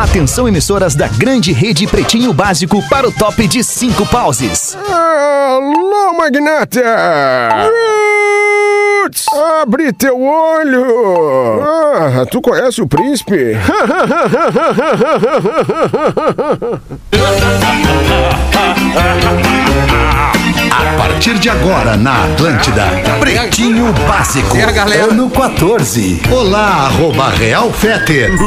Atenção emissoras da grande rede Pretinho Básico para o top de cinco pauses. Alô, magnata! Roots! Abre teu olho! Ah, tu conhece o príncipe? A partir de agora na Atlântida, Pretinho Básico, E a galera? ano 14. Olá, arroba Real Feter.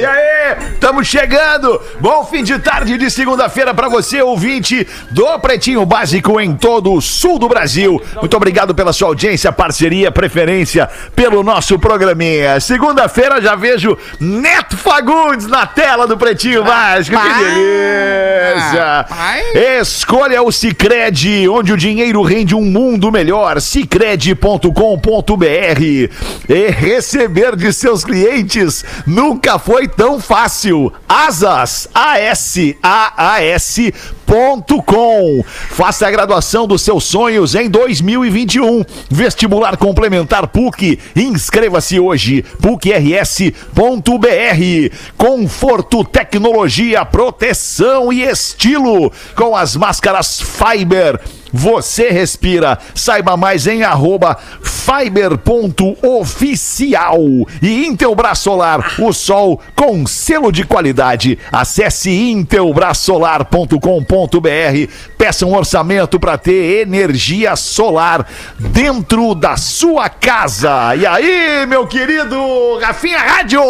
E aí, estamos chegando! Bom fim de tarde de segunda-feira para você, ouvinte do Pretinho Básico em todo o sul do Brasil. Muito obrigado pela sua audiência, parceria, preferência pelo nosso programinha. Segunda-feira já vejo Neto Fagundes na tela do Pretinho Básico. Que delícia! Escolha o Cicred, onde o dinheiro rende um mundo melhor. Cicred.com.br e receber de seus clientes nunca foi tão fácil. Asas, A-S-A-A-S ponto com. Faça a graduação dos seus sonhos em 2021. Vestibular complementar PUC. Inscreva-se hoje. PUCRS.br. Conforto, tecnologia, proteção e estilo. Com as máscaras Fiber. Você respira. Saiba mais em arroba fiber.oficial. E Intelbras Solar, o sol com selo de qualidade. Acesse intelbrasolar.com.br. Peça um orçamento para ter energia solar dentro da sua casa. E aí, meu querido Rafinha Rádio?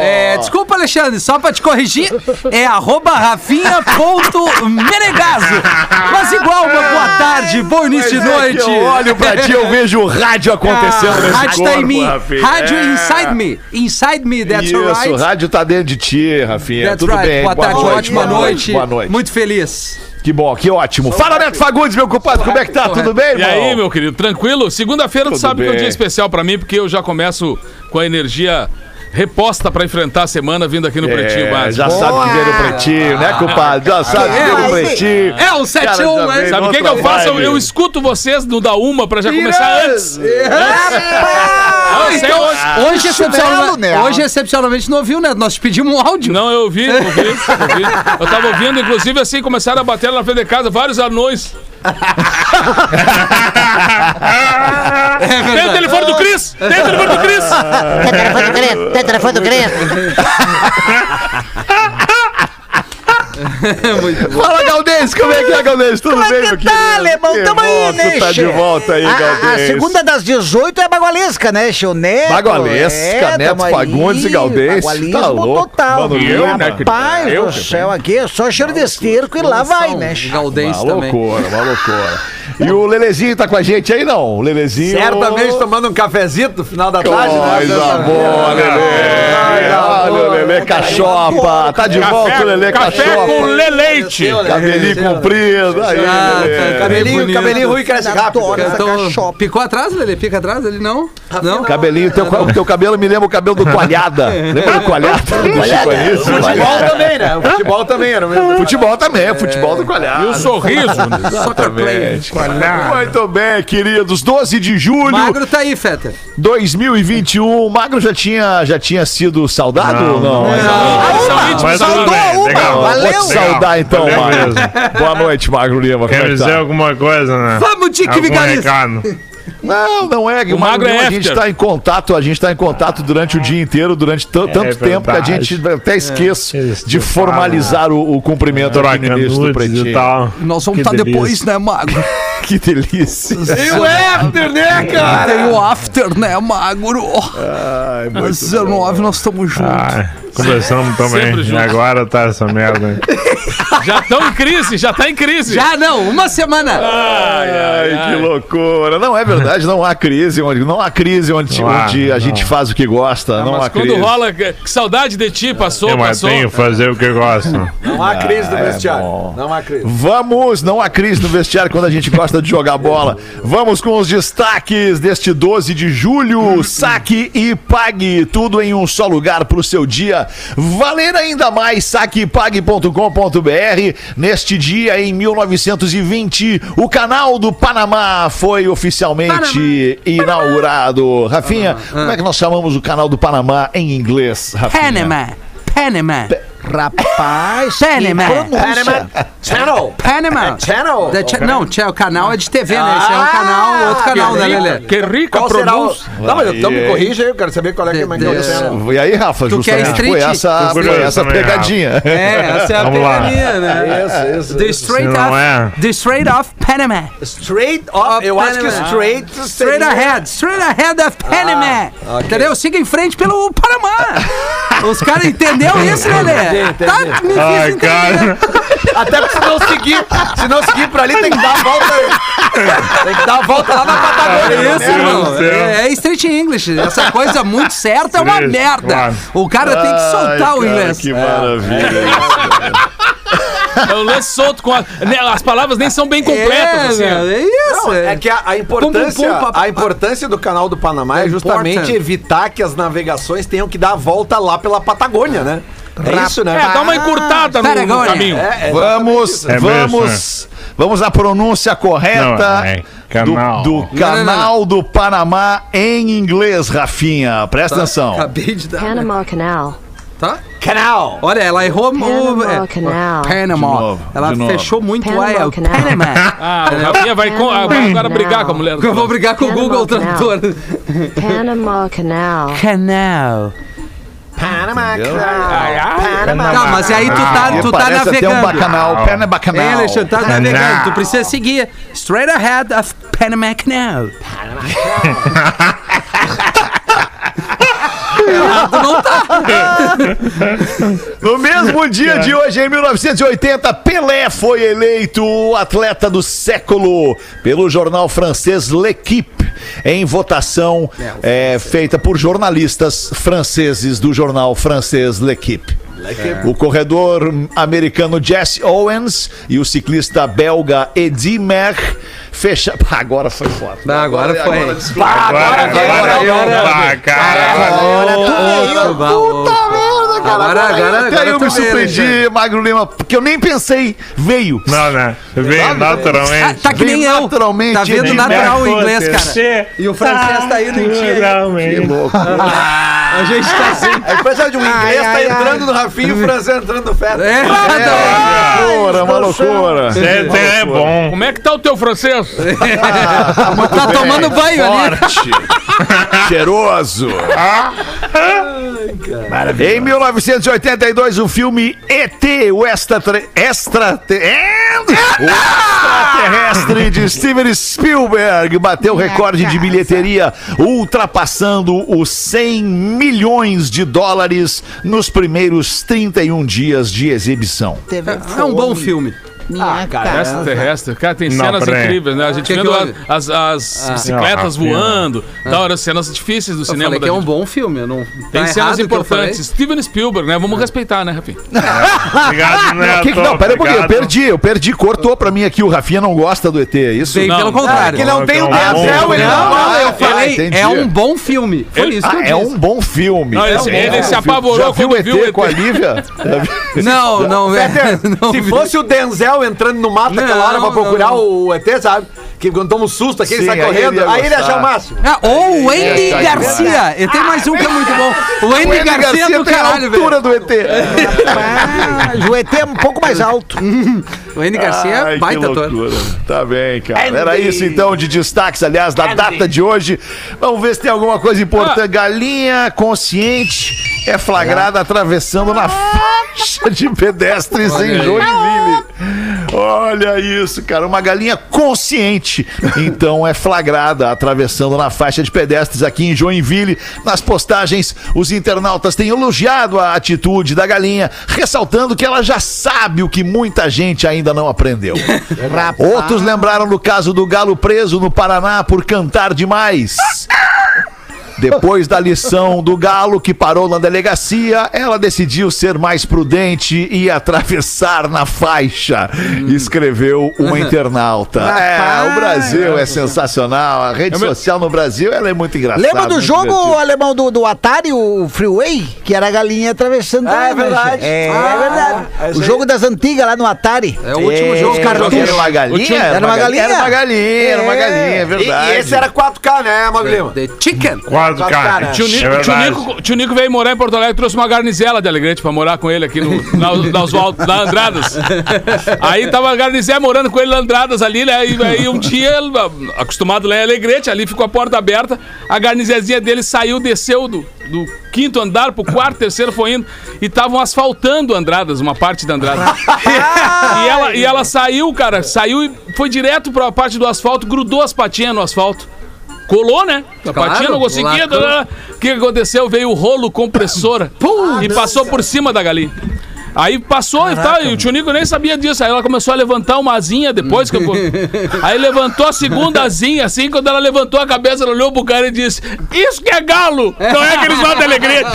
É, desculpa, Alexandre, só pra te corrigir, é arroba rafinha.menegaso. Mas igual, uma boa tarde, bom início de Mas é noite. que eu olho pra ti, eu vejo o rádio acontecendo Ah, nesse rádio corpo, tá em mim. Rafinha. Rádio É. inside me. Inside me, that's Isso, o right. rádio tá dentro de ti, Rafinha. That's Tudo right. bem. Boa tarde, ótima noite. Boa noite. Muito feliz. Que bom, que ótimo. Fala, Neto Fagundes, meu compadre, como é que tá? Tudo bem, E irmão? aí, meu querido, tranquilo? Segunda-feira tu sabe que é um bem. dia especial pra mim, porque eu já começo com a energia reposta pra enfrentar a semana vindo aqui no Pretinho É, Básico. já sabe que veio no pretinho, né, compadre? Já sabe que veio no pretinho. É o 7 Cara, já 1 veio né? Sabe o que, que eu faço? Eu, eu escuto vocês no da uma pra já começar antes. É então, hoje. hoje, excepcionalmente, hoje, excepcionalmente, não ouviu, né? Nós te pedimos um áudio. Não, eu ouvi, eu ouvi, eu ouvi. Eu tava ouvindo, inclusive, assim, começaram a bater lá na frente de casa, vários anões. Tem o telefone do Cris! Tem o telefone do Cris! Tem telefone do Cris? Tem telefone do Cris? Fala, Galdês, como é que é, Galdês? Tudo Como é bem, que meu tá, querido? alemão? Que Tamo aí, né, tá de volta aí, A, a Galdês. segunda das 18 é bagualesca, né, Chio Neto? Bagualesca, É, Neto. Fagundes e Galdês. Tá louco. total. Mano, eu, né, Rapaz eu, do céu, aqui é só cheiro de esterco e lá vai, né? Galdês Uma também. loucura, uma loucura. E o Lelezinho tá com a gente aí, não? O Lelezinho... Certamente tomando um cafezinho no final da tarde, né? Coisa boa, Lelê. Olha o Lelê Cachopa. Tá de volta o Lelê Café com Cachopa. leleite. Cabelinho comprido. Aí, Ah, Lelê. Cabelinho, cabelinho ruim cresce rápido. Então, cachopa. picou atrás, Lele? Pica atrás? Ele não? Não? Cabelinho, teu, o teu cabelo me lembra o cabelo do Coalhada. Lembra do Coalhada? Do Chico Anísio? Futebol também, né? O futebol também era o mesmo. Futebol também, é futebol do Coalhada. E o sorriso. Exatamente. Muito bem, queridos. 12 de julho Magro tá aí, Feta. 2021. O Magro já tinha, já tinha sido saudado ou não? Mas Saudou uma, Vou valeu. te saudar então, Valeu Magro. mesmo. Boa noite, Magro Lima. Como Quer é que dizer tá? alguma coisa, né? Vamos, Dick Vigarista. Não, não é. O, Magro Magro é a gente está em contato, a gente está em contato durante o dia inteiro, durante t- tanto tempo que a gente até esquece Isso, de formalizar o, o cumprimento aqui no início do pretinho. tal. Nós vamos estar delícia. depois, né, Magro? Que delícia. E o after, né, cara? Tem o after, né, Magro? Ai, muito Às 19 nós estamos juntos. Ah, conversamos também. E agora tá essa merda. Já estão em crise, já tá em crise. Já não, uma semana. Ai, ai, Ai, que loucura. Não é verdade, não há crise onde não há crise onde, Não há, onde a não. gente faz o que gosta, não há Mas quando crise. rola, que saudade de ti, passou, Eu passou. mantenho fazer o que eu gosto. Não há crise no é vestiário. bom. Não há crise. Vamos, não há crise no vestiário quando a gente gosta de jogar bola. Vamos com os destaques deste 12 de julho. Saque e pague, tudo em um só lugar para o seu dia. Valer ainda mais, saquepague.com.br. Neste dia, em 1920, o canal do Panamá foi oficialmente inaugurado. Rafinha, como é que nós chamamos o canal do Panamá em inglês, Rafinha? Panama. Panama. Rapaz, Panama. pronúncia. Channel. Panama. Channel. The cha- não, tchau, o canal é de TV, né? Esse é um Ah, canal, outro canal, né. Lelê? Que rica Qual será o... pronúncia. Não, mas então me Aí. corrija aí, eu quero saber qual é que é, é o. E aí, Rafa, Tu quer justamente foi street? essa, foi essa pegadinha. É, essa é a Vamos lá. pegadinha, né? Isso, isso. The Straight não Off, é- The Straight Off Panama. Straight up, eu acho que Panama. straight Straight ahead, straight ahead of Panama. Ah, ok. Entendeu? Siga em frente pelo Panamá. Os caras entenderam isso, Lelê? Entendi. Tá, me fiz Ai, entender. cara. Até porque se não seguir, se não seguir por ali, tem que dar a volta. tem que dar a volta lá na Patagônia. É isso, né? irmão. É, é street English. Essa coisa muito certa é uma merda. claro. O cara tem que soltar Ai, o cara, inglês. Que maravilha. É o lance solto com a, né, as palavras nem são bem completas, é, assim. velho, é isso. Não, é que a, a importância, Pum, pum, pum, a importância do canal do Panamá é justamente Important. evitar que as navegações tenham que dar a volta lá pela Patagônia, né? É isso, né? É, dá uma encurtada no, no caminho. É, é Vamos, É mesmo, vamos, vamos à pronúncia correta Não, é canal. do, do não, canal do Panamá em inglês, Rafinha. Presta atenção. Acabei de dar. Panama Canal. Tá? Canal. Olha, ela errou o. Panama é, Canal. Panama. De novo, ela de novo. fechou muito Panama o é, o Canal. Panama. Ah, o Rafinha vai, com, ah, vai agora brigar com a mulher. do Eu vou brigar com o Google. Tradutor. Panama Canal. Canal. Panamá Tá, mas aí tu tá, tu tá parece até um navegando. bacanal, pé na bacanal. É, Alexandre, tá navegando. Tu precisa seguir. Straight ahead of Panama Canal. Errado não tá. No mesmo dia de hoje, em 1980, Pelé foi eleito o atleta do século pelo jornal francês L'Equipe, em votação é, feita por jornalistas franceses do jornal francês L'Equipe. O corredor americano Jesse Owens e o ciclista belga Eddy Merckx fecharam. Agora foi foda. Não, agora foi. Agora, agora, agora, agora, cara. Agora tu veio. Puta merda, cara. Agora, agora, Até agora eu me Alexandre. surpreendi, Magro Lima, porque eu nem pensei. Veio. Não, né? Ah, naturalmente. tá que nem eu. naturalmente, Tá vendo natural o inglês, cara. E o francês tá indo em ti. aí. Naturalmente. A gente tá assim. Aí depois de um inglês tá ai, entrando no Rafinha e o francês entrando no Feta. É, Loucura, uma loucura. É bom. Como é que tá o teu francês? tá tomando banho ali. Forte. Cheiroso. Em 1982, o filme ET, o extra... extra o extraterrestre de Steven Spielberg bateu o recorde de bilheteria, ultrapassando os 100 milhões de dólares nos primeiros 31 dias de exibição. É um bom filme. Minha cara. Extraterrestre. Cara, tem Não, cenas peraí. incríveis, né? A gente Que que vendo houve? a- as, as bicicletas Não, Rafinha. voando. Da hora, cenas difíceis do Eu cinema. falei da que é um gente. bom filme. Eu não... Tem tá cenas errado o que eu falei. importantes. Steven Spielberg, né? Vamos respeitar, né, Rafinha? Obrigado, né? Que que- não, pera um pouquinho, eu perdi, eu perdi, cortou pra mim aqui, o Rafinha não gosta do ET, é isso? Bem, Não, pelo não. contrário. Que não tem o Não, não, Denzel, ele Não, não, gosta. eu falei, entendi. é um bom filme. Foi isso que eu Ah, disse. é um bom filme. Não, ele- É um ele bom se filme. apavorou Já viu o ET, viu o ET. com a Lívia? Não, não, é. não Se vi. fosse o Denzel entrando no mato aquela hora pra procurar não. o ET, sabe? Que quando toma um susto aqui, ele Sim, sai aí correndo, ele ia aí ele gostar. achar o máximo. Ah, ou o Andy É, Garcia. E tem mais um que é muito bom. O Andy, Garcia, é do tem a caralho, altura velho. do ET. Ah, o ET é um pouco mais alto. O Andy Garcia Ai, é baita ator. loucura. Tá bem, cara. Era isso então de destaques, aliás, da data de hoje. Vamos ver se tem alguma coisa importante. Galinha consciente é flagrada atravessando na faixa de pedestres em Joinville. Olha isso, cara. Uma galinha consciente, então, é flagrada atravessando na faixa de pedestres aqui em Joinville. Nas postagens, os internautas têm elogiado a atitude da galinha, ressaltando que ela já sabe o que muita gente ainda não aprendeu. Outros lembraram do caso do galo preso no Paraná por cantar demais. Depois da lição do galo que parou na delegacia, ela decidiu ser mais prudente e atravessar na faixa, escreveu uma internauta. É, o Brasil é sensacional. A rede é social no Brasil ela é muito engraçada. Lembra do jogo divertido. alemão do, do Atari, o Freeway? Que era a galinha atravessando ah, a é verdade. É, ah, é verdade. O jogo das antigas lá no Atari. É o último é, jogo. Cartucho. Era uma galinha? Era uma galinha. Era uma galinha, era uma galinha, é verdade. E, e esse era 4K, né, Maglima? The Chicken. 4 concordo, cara. Tio Nico, é tio, Nico, tio Nico veio morar em Porto Alegre, trouxe uma garnizela de Alegrete pra morar com ele aqui no, na, na, na Andradas. Aí tava a garnizela morando com ele na Andradas ali, né? E aí um dia, acostumado lá em Alegrete, ali ficou a porta aberta, a garnizezinha dele saiu, desceu do, do quinto andar pro quarto, terceiro foi indo, e estavam asfaltando Andradas, uma parte da Andradas. e, ela, e ela saiu, cara, saiu e foi direto pra parte do asfalto, grudou as patinhas no asfalto. Colou, né? A Claro, patinha não conseguia. O que aconteceu? Veio o rolo compressora e passou por cima da galinha. Aí passou e tal, e o tio Nico nem sabia disso. Aí ela começou a levantar uma asinha depois que eu. Aí levantou a segunda asinha, assim, quando ela levantou a cabeça, ela olhou pro cara e disse: Isso que é galo! Não é aqueles lá da Alegrete.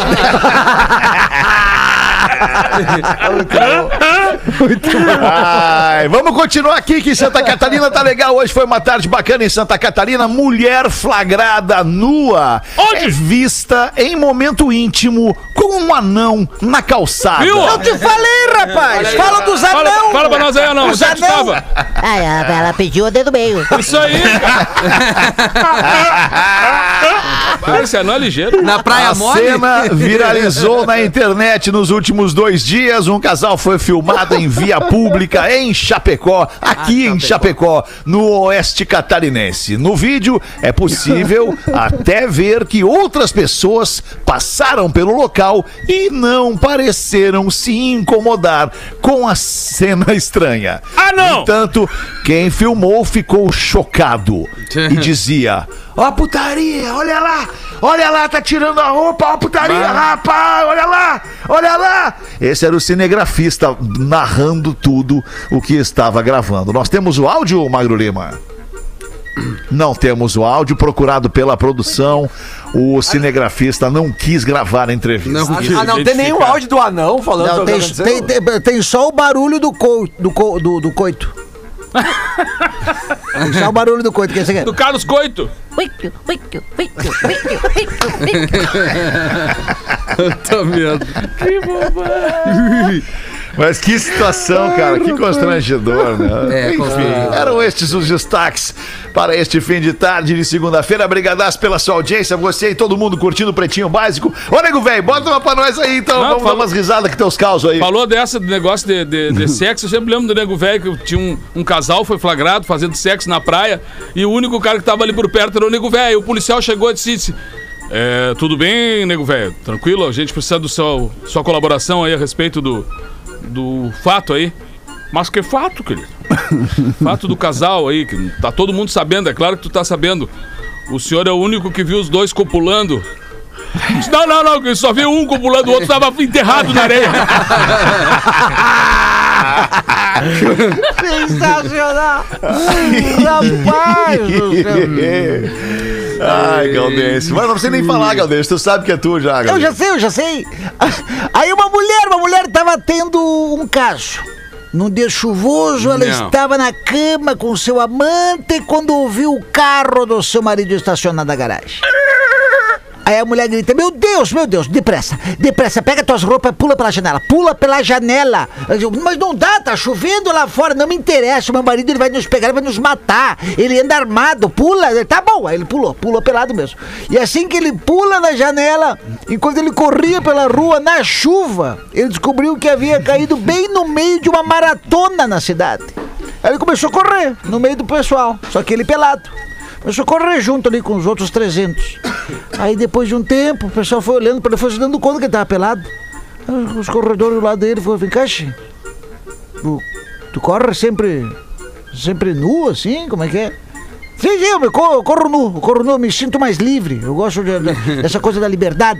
Ai, vamos continuar aqui que Santa Catarina tá legal. Hoje foi uma tarde bacana em Santa Catarina. Mulher flagrada nua Onde? é vista em momento íntimo com um anão na calçada. Viu? Eu te falei, rapaz! Fala dos Fala, anão! fala pra nós aí, não. Os é anão. tava? Ah, ela, ela pediu o dedo meio. Isso aí. Esse anão é ligeiro. Na praia A mole? cena viralizou na internet nos últimos dois dias. Um casal foi filmado em via pública em Chapecó, aqui em Chapecó, no oeste catarinense. No vídeo é possível até ver que outras pessoas passaram pelo local e não pareceram se incomodar com a cena estranha. Ah, não! No entanto, quem filmou ficou chocado e dizia: Ó, putaria, olha lá, olha lá, tá tirando a roupa, ó, putaria, rapaz, olha lá, olha lá. Esse era o cinegrafista narrando tudo o que estava gravando. Nós temos o áudio, Magro Lima? Não temos o áudio procurado pela produção. O cinegrafista não quis gravar a entrevista. Não, Ah, não tem nenhum áudio do anão falando Não, tem, que tem, tem, tem só o barulho do, co, do, co- do, do coito. tem só o barulho do coito, que é esse aqui. Do Carlos Coito. Tô medo. Mas que situação, cara, que constrangedor, né? É, Enfim, eram estes os destaques para este fim de tarde de segunda-feira. Brigadas pela sua audiência, você e todo mundo curtindo o Pretinho Básico. Ô, nego velho, bota uma pra nós aí, então. Não, Vamos falou- dar umas risadas que teus causos aí. Falou dessa do negócio de, de, de sexo. Eu sempre lembro do nego velho que tinha um, um casal, foi flagrado fazendo sexo na praia. E o único cara que tava ali por perto era o nego velho. O policial chegou e disse: disse, é, Tudo bem, nego velho? Tranquilo? A gente precisa do seu sua colaboração aí a respeito do, do fato aí. Mas que fato, querido? fato do casal aí, que tá todo mundo sabendo, é claro que tu tá sabendo. O senhor é o único que viu os dois copulando. Não, não, não, que só viu um copulando, o outro tava enterrado na areia. Sensacional! Rapaz! do céu. Ai, Galdense. Mas não precisa nem falar, Galdense. Tu sabe que é tu já, Eu Galdense. já sei, eu já sei. Aí uma mulher, uma mulher tava tendo um caso. Num dia chuvoso, ela Não. estava na cama com seu amante quando ouviu o carro do seu marido estacionado na garagem. Aí a mulher grita: Meu Deus, meu Deus, depressa, depressa, pega tuas roupas, pula pela janela, pula pela janela. Mas não dá, tá chovendo lá fora, não me interessa. Meu marido ele vai nos pegar, ele vai nos matar. Ele anda armado, pula. Ele, Tá bom, aí ele pulou, pulou pelado mesmo. E assim que ele pula na janela, enquanto ele corria pela rua na chuva, ele descobriu que havia caído bem no meio de uma maratona na cidade. Aí ele começou a correr no meio do pessoal, só que ele pelado. Começou a correr junto ali com os outros 300. Aí depois de um tempo, o pessoal foi olhando para ele, foi se dando conta que ele tava pelado. Os corredores do lado dele foram, vem cá, tu, tu corre sempre, sempre nu assim? Como é que é? Sim, sim, eu, me corro, eu corro nu, eu corro nu, eu me sinto mais livre. Eu gosto de- de- dessa coisa da liberdade.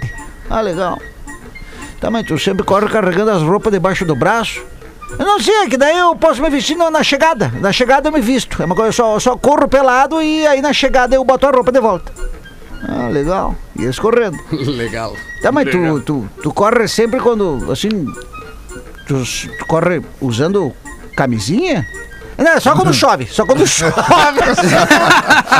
Ah, legal. Tá, mas tu sempre corre carregando as roupas debaixo do braço. Eu não sei, que daí eu posso me vestir na, chegada. Na chegada eu me visto. É uma coisa, eu só, eu só corro pelado e aí na chegada eu boto a roupa de volta. Ah, legal. E eles correndo. Legal. Tá, mas tu, tu, tu corre sempre quando, assim, tu, tu corre usando camisinha? Não, só quando chove, só quando chove.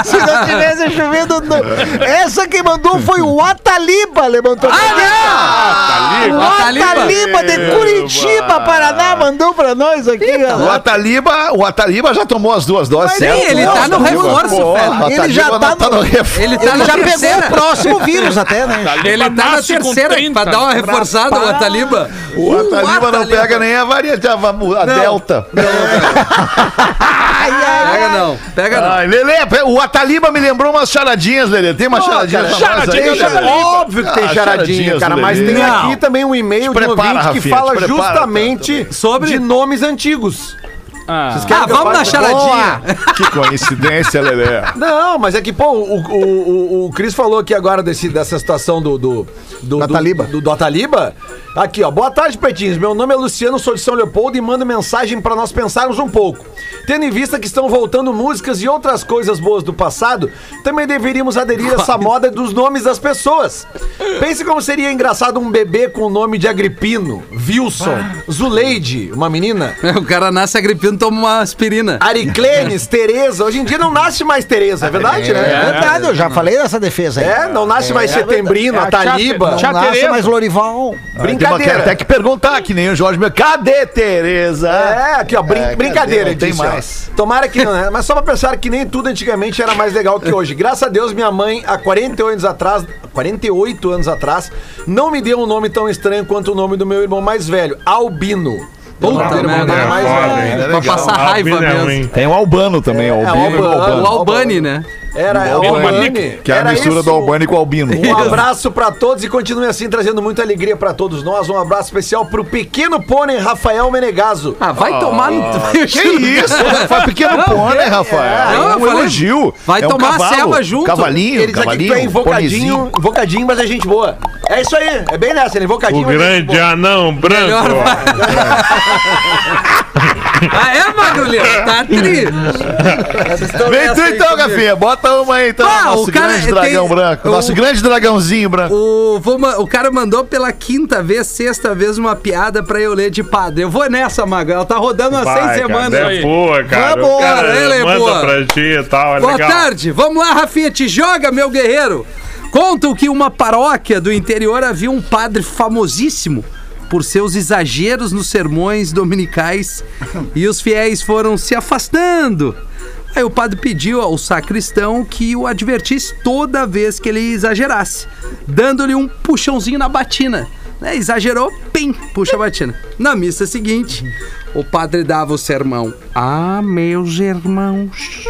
Se não tivesse chovendo. não. Essa que mandou foi o Ataliba, levantou. Ah, O Ataliba de Curitiba, Paraná, mandou pra nós aqui, O galera. Ataliba, o Ataliba já tomou as duas doses, Sim, certo? ele tá no reforço, o Ataliba Ele já não tá no- no reforço. Ele tá Ele já pegou terceira. o próximo vírus até, né? Ele tá na terceira 30. pra dar uma reforçada, o Ataliba. O Ataliba não pega nem a variante, a, a Delta. Pega não, pega não. Ai, Lelê, o Ataliba me lembrou umas charadinhas, Lelê. Tem umas charadinhas pra nós aí? Tem, Lelê? óbvio que tem Ah, charadinha, cara, mas tem Não. aqui também um e-mail de um prepara, ouvinte que Rafinha, fala prepara, justamente Sobre- de nomes antigos. Ah, Vocês querem Ah, que vamos na charadinha. Que coincidência, Lelê. Não, mas é que, pô, o, o, o, o Cris falou aqui agora desse, dessa situação do. Do, do, Do Ataliba. Do, do Ataliba. Aqui, ó. Boa tarde, Pretinhos. Meu nome é Luciano, sou de São Leopoldo e mando mensagem pra nós pensarmos um pouco. Tendo em vista que estão voltando músicas e outras coisas boas do passado, também deveríamos aderir a essa moda dos nomes das pessoas. Pense como seria engraçado um bebê com o nome de Agripino, Wilson, Zuleide, uma menina. O cara nasce agripino, toma uma aspirina. Ariclenes, Tereza. Hoje em dia não nasce mais Tereza, é verdade, É né? verdade, eu já falei dessa defesa aí. É, não nasce mais Setembrino, É, Ataliba. Não nasce mais Lorival. Tem uma, quero até que perguntar, que nem o Jorge meu. Cadê Tereza? É, aqui, ó, brin- É, brincadeira, cadê? ele Não tem mais. Tomara que não, né? Mas só pra pensar que nem tudo antigamente era mais legal que hoje. Graças a Deus, minha mãe, há 48 anos atrás, 48 anos atrás, não me deu um nome tão estranho quanto o nome do meu irmão mais velho, Albino. Puta merda. É mais? Pra passar raiva é mesmo. Tem o Albano também, É, Albino e. Albano. O Albani, né? Era Albino, Albani. Que é a Era mistura isso. do Albano com o Albino. Um abraço pra todos e continue assim trazendo muita alegria pra todos nós. Um abraço especial pro pequeno pônei Rafael Menegaso. Ah, vai tomar no. Que isso? Foi pequeno pôney, Rafael. Não, É um falei, elogio. vai É um tomar a cavalo, ceva junto. Cavalinho, Ele diz aqui cavalinho, tu é invocadinho, invocadinho, mas é gente boa. É isso aí, é bem nessa, ele é invocadinho. O mas é grande anão branco. Ah, é, Magulho? Tá tri. Vem tu então, Gafinha. Bota uma aí, então. Ah, nosso o cara grande tem- dragão branco. o- Nosso grande dragãozinho branco. O, vou o cara mandou pela quinta vez, sexta vez, uma piada pra eu ler de padre. Eu vou nessa, Mago. Ela tá rodando há seis cara, semanas. É boa, cara. Vamos, o cara cara, ela é manda boa. pra ti e tal. É Boa legal. tarde, vamos lá, Rafinha, te joga, meu guerreiro. Contam que uma paróquia do interior havia um padre famosíssimo por seus exageros nos sermões dominicais e os fiéis foram se afastando. Aí o padre pediu ao sacristão que o advertisse toda vez que ele exagerasse, dando-lhe um puxãozinho na batina. Né, exagerou, pim, puxa a batina. Na missa seguinte, o padre dava o sermão. Ah, meus irmãos,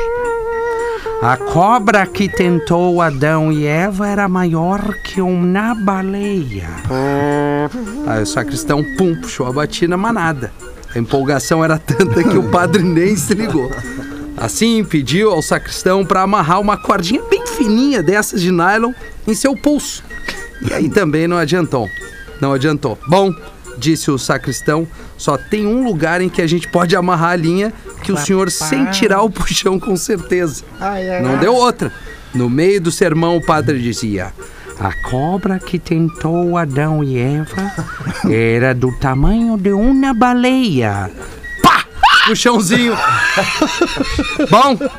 a cobra que tentou Adão e Eva era maior que uma baleia. Aí o sacristão, pum, puxou a batina, mas nada. A empolgação era tanta que o padre nem se ligou. Assim, pediu ao sacristão para amarrar uma cordinha bem fininha dessas de nylon em seu pulso. E aí também não adiantou. Não adiantou. Bom, disse o sacristão, só tem um lugar em que a gente pode amarrar a linha que o senhor sentirá o puxão com certeza. Não deu outra. No meio do sermão, o padre dizia: A cobra que tentou Adão e Eva era do tamanho de uma baleia. Pá! Puxãozinho. Bom.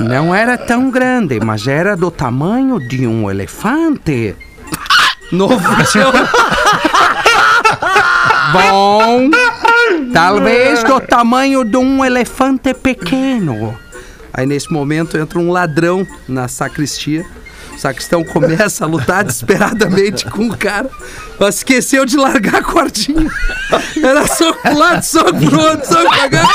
Não era tão grande, mas era do tamanho de um elefante. Novo. Bom. Talvez do tamanho de um elefante pequeno. Aí nesse momento entra um ladrão na sacristia. O sacristão começa a lutar desesperadamente com o cara, mas esqueceu de largar a cordinha. Era soco pro lado, soco pro outro, soco pra.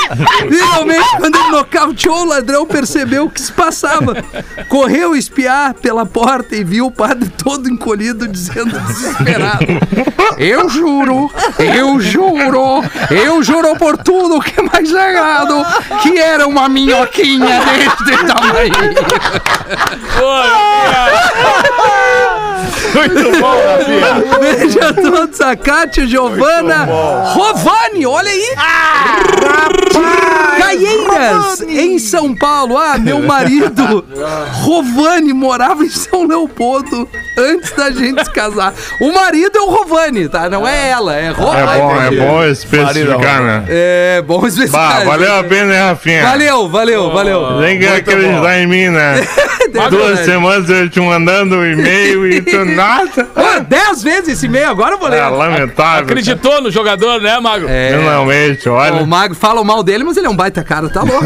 Finalmente, quando ele nocauteou, o ladrão percebeu o que se passava. Correu espiar pela porta e viu o padre todo encolhido, dizendo desesperado: Eu juro, eu juro, eu juro por tudo que é mais sagrado, que era uma minhoquinha deste tamanho. Muito bom, Rafinha. Beijo a todos, a Kátia, Giovana, Rovani, olha aí! Caieiras, em São Paulo. Ah, meu marido, Rovani, morava em São Leopoldo antes da gente se casar. O marido é o Rovani, tá? Não é ela, é Rovani. É bom, é bom especificar, né? É bom especificar. Bah, valeu a pena, né, Rafinha? Valeu, valeu, valeu. Tem que acreditar em mim, né? É Duas semanas eu te mandando um e-mail e tu nada. Ah, dez vezes esse e-mail, agora eu vou ler. É lamentável. Acreditou no jogador, né, Mago? É. Finalmente, O olha. Magro fala mal dele, mas ele é um baita cara, tá louco.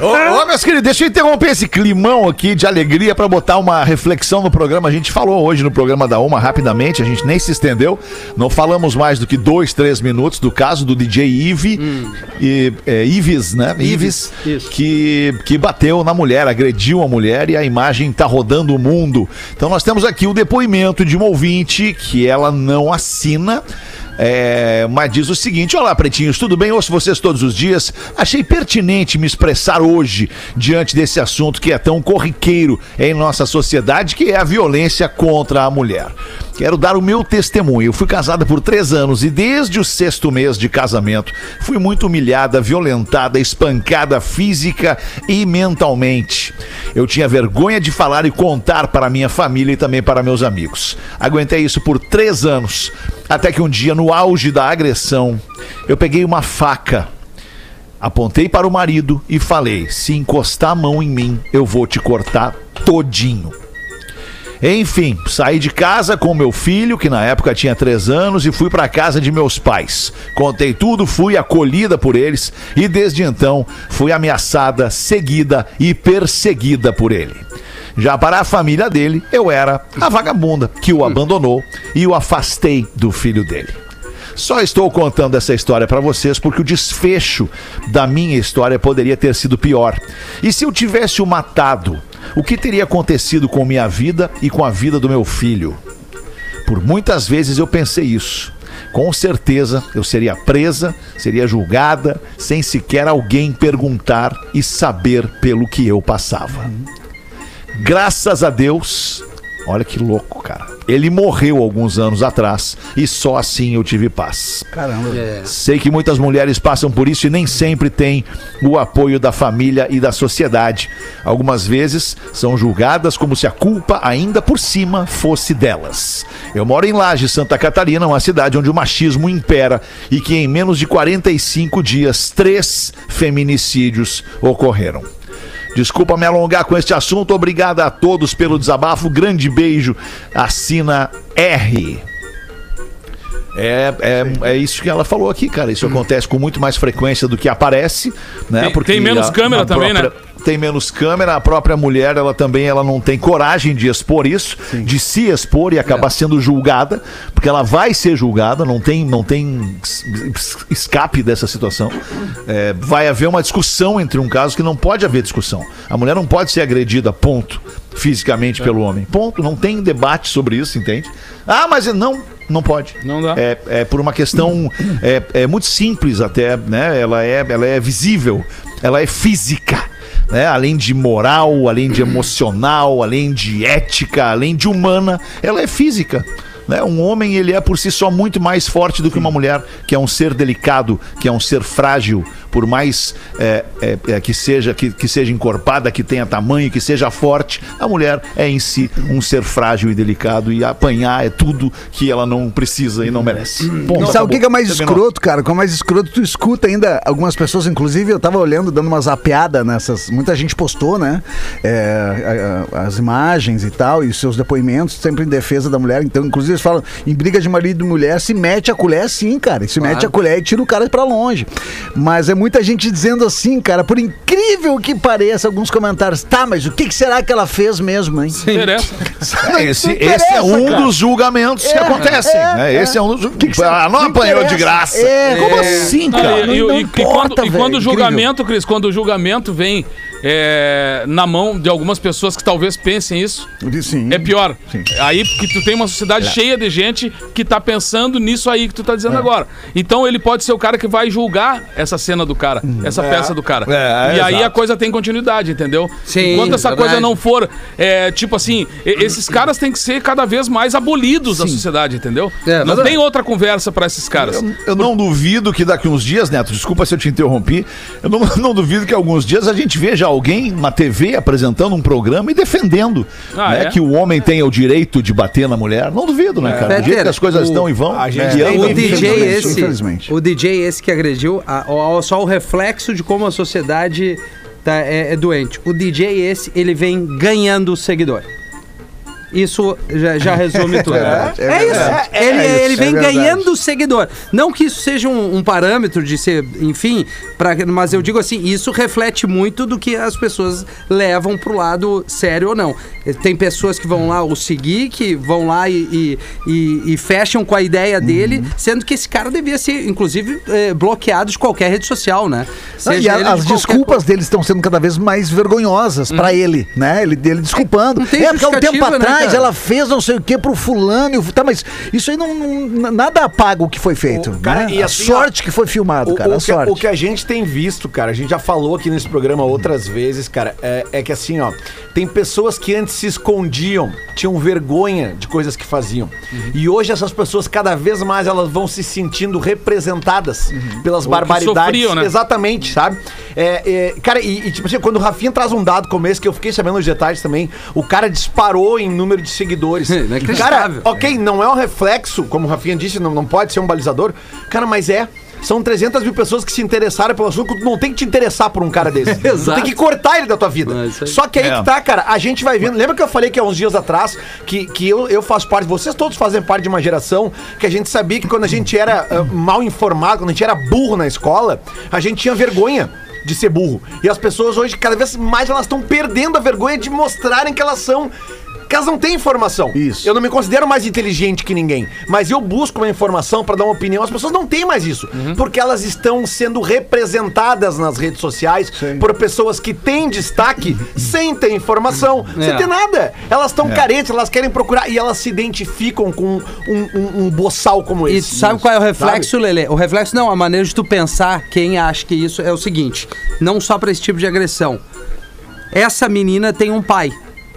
Ô, ô, meus queridos, deixa eu interromper esse climão aqui de alegria pra botar uma reflexão no programa. A gente falou hoje no programa da Uma rapidamente, a gente nem se estendeu. Não falamos mais do que dois, três minutos do caso do DJ Ive, e, é, Ives, né? Ives, isso. que, que bateu na mulher, agrediu a mulher e a imagem tá rodando o mundo. Então nós temos aqui o depoimento de uma ouvinte que ela não assina. É, mas diz o seguinte: Olá, pretinhos, tudo bem? Ouço vocês todos os dias. Achei pertinente me expressar hoje diante desse assunto que é tão corriqueiro em nossa sociedade, que é a violência contra a mulher. Quero dar o meu testemunho. Eu fui casada por três anos e desde o sexto mês de casamento fui muito humilhada, violentada, espancada física e mentalmente. Eu tinha vergonha de falar e contar para minha família e também para meus amigos. Aguentei isso por três anos, até que um dia, no auge da agressão, eu peguei uma faca. Apontei para o marido e falei: se encostar a mão em mim, eu vou te cortar todinho. Enfim, saí de casa com meu filho, que na época tinha três anos, e fui para casa de meus pais. Contei tudo, fui acolhida por eles e desde então fui ameaçada, seguida e perseguida por ele. Já para a família dele, eu era a vagabunda que o abandonou e o afastei do filho dele. Só estou contando essa história para vocês porque o desfecho da minha história poderia ter sido pior. E se eu tivesse o matado, o que teria acontecido com minha vida e com a vida do meu filho? Por muitas vezes eu pensei isso. Com certeza eu seria presa, seria julgada, sem sequer alguém perguntar e saber pelo que eu passava. Graças a Deus, olha que louco, cara. Ele morreu alguns anos atrás e só assim eu tive paz. Caramba. Sei que muitas mulheres passam por isso e nem sempre têm o apoio da família e da sociedade. Algumas vezes são julgadas como se a culpa ainda por cima fosse delas. Eu moro em Laje, Santa Catarina, uma cidade onde o machismo impera e que em menos de 45 dias, três feminicídios ocorreram. Desculpa me alongar com este assunto. Obrigado a todos pelo desabafo. Grande beijo. Assina R. É, é, é isso que ela falou aqui, cara. Isso acontece com muito mais frequência do que aparece, né? Tem- tem menos câmera também, né? Tem menos câmera, a própria mulher, ela também ela não tem coragem de expor isso, de se expor e acabar sendo julgada, porque ela vai ser julgada, não tem, não tem es- es- escape dessa situação. É, vai haver uma discussão entre um caso que não pode haver discussão. A mulher não pode ser agredida, ponto, fisicamente pelo homem. Ponto, não tem debate sobre isso, entende? Ah, mas não, não pode. Não dá. É, é por uma questão é, é muito simples até, né? Ela é, ela é visível, ela é física. Né? Além de moral, além de emocional, além de ética, além de humana, ela é física. Né? Um homem ele é por si só muito mais forte do que uma mulher, que é um ser delicado, que é um ser frágil, por mais é, é, é, que seja que, que seja encorpada, que tenha tamanho, que seja forte, a mulher é em si um ser frágil e delicado e apanhar é tudo que ela não precisa e não merece. Ponto, Sabe o que que é mais Terminou. escroto, cara? O que é mais escroto, tu escuta ainda algumas pessoas, inclusive eu tava olhando, dando uma zapeada nessas. Muita gente postou, né? É, as imagens e tal, e os seus depoimentos, sempre em defesa da mulher. Então, inclusive, eles falam, em briga de marido e mulher, se mete a colher sim, cara. Se Claro. mete a colher e tira o cara pra longe. Mas é muita gente dizendo assim, cara, por incrível que pareça, alguns comentários. Tá, mas o que, que será que ela fez mesmo, hein? Interessa. É, esse, Não esse é interessa, um cara. dos julgamentos que É, acontecem. é, né? é. Esse é um dos. que que ela não não apanhou de interessa. graça. É, Como assim, Não, cara? e, e- não e- e importa, quando, e velho, quando o incrível. julgamento, Cris, quando o julgamento vem é, na mão de algumas pessoas que talvez pensem isso, Sim. é pior. Aí porque tu tem uma sociedade cheia de gente que tá pensando nisso aí que tu tá É. dizendo agora. Então ele pode ser o cara que vai julgar essa cena do cara, essa peça do cara. É, e aí exato. a coisa tem continuidade, entendeu? Sim, Enquanto essa verdade. coisa não for, é, tipo assim, esses caras têm que ser cada vez mais abolidos da sociedade, entendeu? É, não tem outra conversa pra esses caras. Eu, eu não duvido que daqui uns dias, Neto, desculpa se eu te interrompi, eu não, não duvido que alguns dias a gente veja alguém na TV apresentando um programa e defendendo Ah, né, é? que o homem tenha o direito de bater na mulher. Não duvido, né, cara? Do jeito que as coisas o- estão e vão. a gente andam, O DJ Infelizmente, esse, infelizmente. o DJ esse que agrediu, a- o- só o reflexo de como a sociedade tá, é, é doente. O DJ esse, ele vem ganhando seguidor. Isso já, já resume tudo. verdade, é é isso. verdade. ele, É isso, ele é vem verdade. ganhando seguidor. Não que isso seja um, um parâmetro de ser, enfim, pra, mas eu digo assim, isso reflete muito do que as pessoas levam pro lado sério ou não. Tem pessoas que vão lá o seguir, que vão lá e, e, e- e fecham com a ideia dele, sendo que esse cara devia ser, inclusive, eh, bloqueado de qualquer rede social, né? Não, e a- de as qualquer desculpas dele estão sendo cada vez mais vergonhosas pra ele, né? Ele, ele desculpando. não tem é, porque há um tempo né, atrás cara? ela fez não sei o que pro fulano. e o- Tá, mas isso aí não, não- nada apaga o que foi feito. O- cara, né? e a assim, sorte que foi filmado, O, cara. o a que, sorte. o que a gente tem visto, cara, a gente já falou aqui nesse programa outras vezes, cara, é, é que assim, ó, tem pessoas que antes se escondiam, tinham vergonha de coisas que faziam. Uhum. E hoje essas pessoas, cada vez mais, elas vão se sentindo representadas Uhum. pelas que barbaridades. sofriam, né? Exatamente, sabe? É, é, cara, e, e, tipo assim, quando o Rafinha traz um dado como esse, que eu fiquei sabendo os detalhes também, o cara disparou em número de seguidores. cara, Inacreditável. ok, não é um reflexo, como o Rafinha disse, não, não pode ser um balizador. Cara, mas é. São 300 mil pessoas que se interessaram pelo assunto, tu não tem que te interessar por um cara desse. tu Exato. tem que cortar ele da tua vida. É. Só que aí É. que tá, cara, a gente vai vendo. Lembra que eu falei que há uns dias atrás que, que eu, eu faço parte, vocês todos fazem parte de uma geração que a gente sabia que quando a gente era ah, mal informado, quando a gente era burro na escola, a gente tinha vergonha de ser burro. E as pessoas hoje, cada vez mais, elas estão perdendo a vergonha de mostrarem que elas são. Que elas não têm informação. Isso. Eu não me considero mais inteligente que ninguém, mas eu busco uma informação pra dar uma opinião. As pessoas não têm mais isso, porque elas estão sendo representadas nas redes sociais por pessoas que têm destaque sem ter informação, sem É. ter nada. Elas estão carentes, elas querem procurar e elas se identificam com um, um, um boçal como E esse. tu sabe qual é o reflexo, Sabe? Lelê? O reflexo não, a maneira de tu pensar, quem acha que isso é o seguinte: não só pra esse tipo de agressão. Essa menina tem um pai,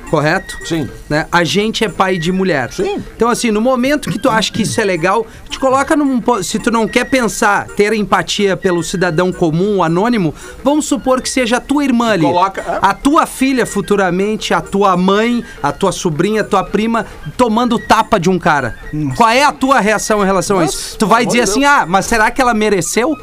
correto? Sim. Né? A gente é pai de mulher. Sim. Então, assim, no momento que tu acha que isso é legal, te coloca num. Se tu não quer pensar, ter empatia pelo cidadão comum, anônimo, vamos supor que seja a tua irmã ali. Coloca, é. A tua filha futuramente, a tua mãe, a tua sobrinha, a tua prima, tomando tapa de um cara. Qual é a tua reação em relação a isso? Tu vai dizer assim, ah, mas será que ela mereceu?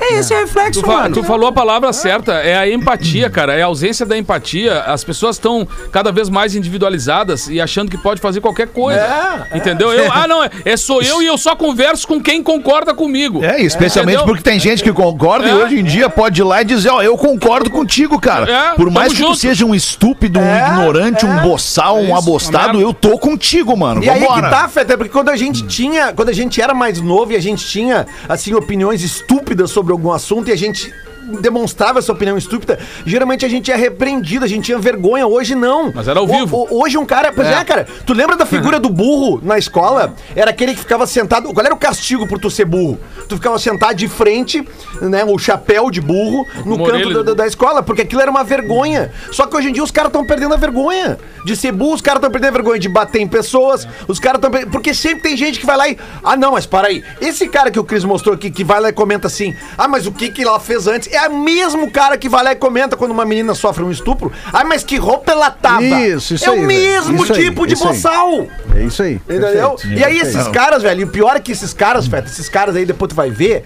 É esse o reflexo, Tu, mano. tu falou a palavra certa, é a empatia, cara. É a ausência da empatia. As pessoas estão cada vez mais individualizadas e achando que pode fazer qualquer coisa. É, entendeu? Eu, ah, não, é, é sou eu e eu só converso com quem concorda comigo. É, especialmente Entendeu? porque tem gente que concorda e É. hoje em dia pode ir lá e dizer, ó, eu concordo contigo, cara. É, Por mais tamo que tu junto. seja um estúpido, um É, ignorante, um é. boçal, um abostado, uma eu tô contigo, mano. E aí Vambora. que tá, Feta, porque quando a gente tinha, quando a gente era mais novo e a gente tinha, assim, opiniões estúpidas sobre algum assunto e a gente demonstrava essa opinião estúpida, geralmente a gente é repreendido, a gente tinha vergonha, hoje não. Mas era ao O- vivo. o- hoje um cara, pois é. cara, tu lembra da figura do burro na escola? Era aquele que ficava sentado, qual era o castigo por tu ser burro? Tu ficava sentado de frente, né, o chapéu de burro, no canto da, de da- da escola, porque aquilo era uma vergonha. Só que hoje em dia os caras estão perdendo a vergonha de ser burro, os caras estão perdendo a vergonha de bater em pessoas, os caras estão perdendo. Porque sempre tem gente que vai lá e. Ah, não, mas para aí. Esse cara que o Cris mostrou aqui, que vai lá e comenta assim: Ah, mas o que que ela fez antes? É o mesmo cara que vai lá e comenta quando uma menina sofre um estupro. Ah, mas que roupa ela tava? Isso, isso É aí, o velho. mesmo tipo de isso boçal. É isso aí. Entendeu? perfeito. E aí esses caras, velho, e o pior é que esses caras, Feta, esses caras aí depois tu vai ver,